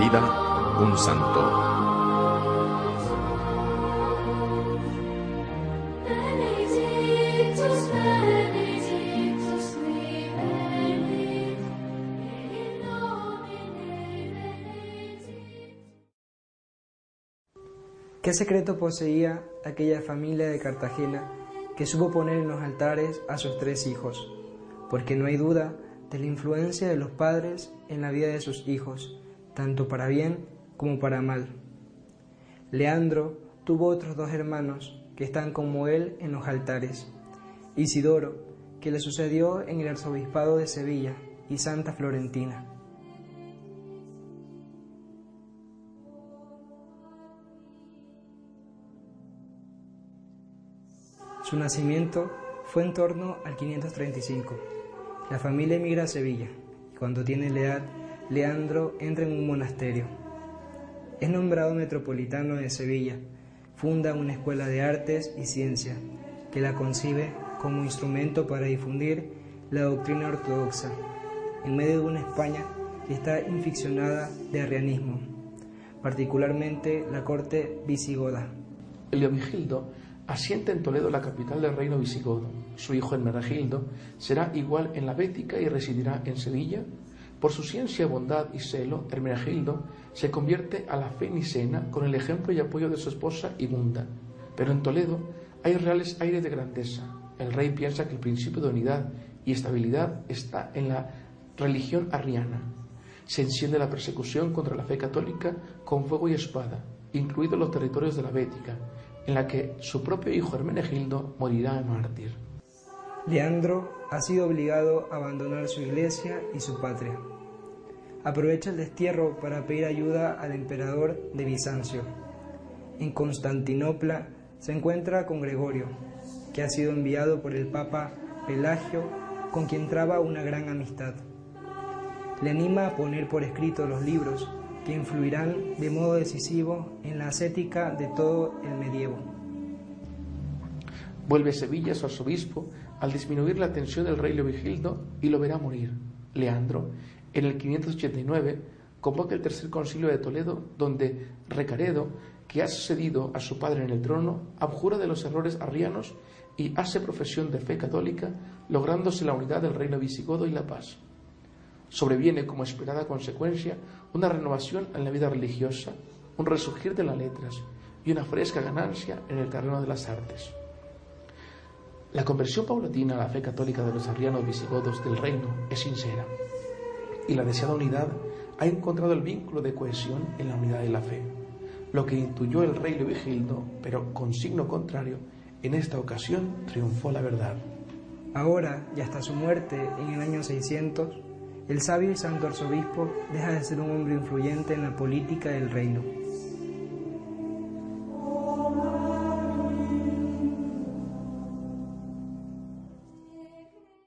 vida un santo. ¿Qué secreto poseía aquella familia de Cartagena que supo poner en los altares a sus tres hijos? Porque no hay duda de la influencia de los padres en la vida de sus hijos, tanto para bien como para mal. Leandro tuvo otros dos hermanos que están como él en los altares. Isidoro, que le sucedió en el arzobispado de Sevilla, y Santa Florentina. Su nacimiento fue en torno al 535. La familia emigra a Sevilla y cuando tiene la edad, Leandro entra en un monasterio. Es nombrado metropolitano de Sevilla, funda una escuela de artes y ciencia que la concibe como instrumento para difundir la doctrina ortodoxa en medio de una España que está inficcionada de arrianismo, particularmente la corte visigoda. Leovigildo asienta en Toledo la capital del reino visigodo. Su hijo Hermenegildo será igual en la Bética y residirá en Sevilla. Por su ciencia, bondad y celo, Hermenegildo se convierte a la fe nicena con el ejemplo y apoyo de su esposa Igunda. Pero en Toledo hay reales aires de grandeza. El rey piensa que el principio de unidad y estabilidad está en la religión arriana. Se enciende la persecución contra la fe católica con fuego y espada, incluidos los territorios de la Bética, en la que su propio hijo Hermenegildo morirá en mártir. Leandro ha sido obligado a abandonar su iglesia y su patria. Aprovecha el destierro para pedir ayuda al emperador de Bizancio. En Constantinopla se encuentra con Gregorio, que ha sido enviado por el Papa Pelagio, con quien traba una gran amistad. Le anima a poner por escrito los libros que influirán de modo decisivo en la ascética de todo el medievo. Vuelve Sevilla su arzobispo al disminuir la tensión del rey Leovigildo y lo verá morir. Leandro, en el 589, convoca el tercer concilio de Toledo, donde Recaredo, que ha sucedido a su padre en el trono, abjura de los errores arrianos y hace profesión de fe católica, lográndose la unidad del reino visigodo y la paz. Sobreviene como esperada consecuencia una renovación en la vida religiosa, un resurgir de las letras y una fresca ganancia en el terreno de las artes. La conversión paulatina a la fe católica de los arrianos visigodos del reino es sincera y la deseada unidad ha encontrado el vínculo de cohesión en la unidad de la fe, lo que intuyó el rey Leovigildo, pero con signo contrario, en esta ocasión triunfó la verdad. Ahora, y hasta su muerte en el año 600, el sabio y santo arzobispo deja de ser un hombre influyente en la política del reino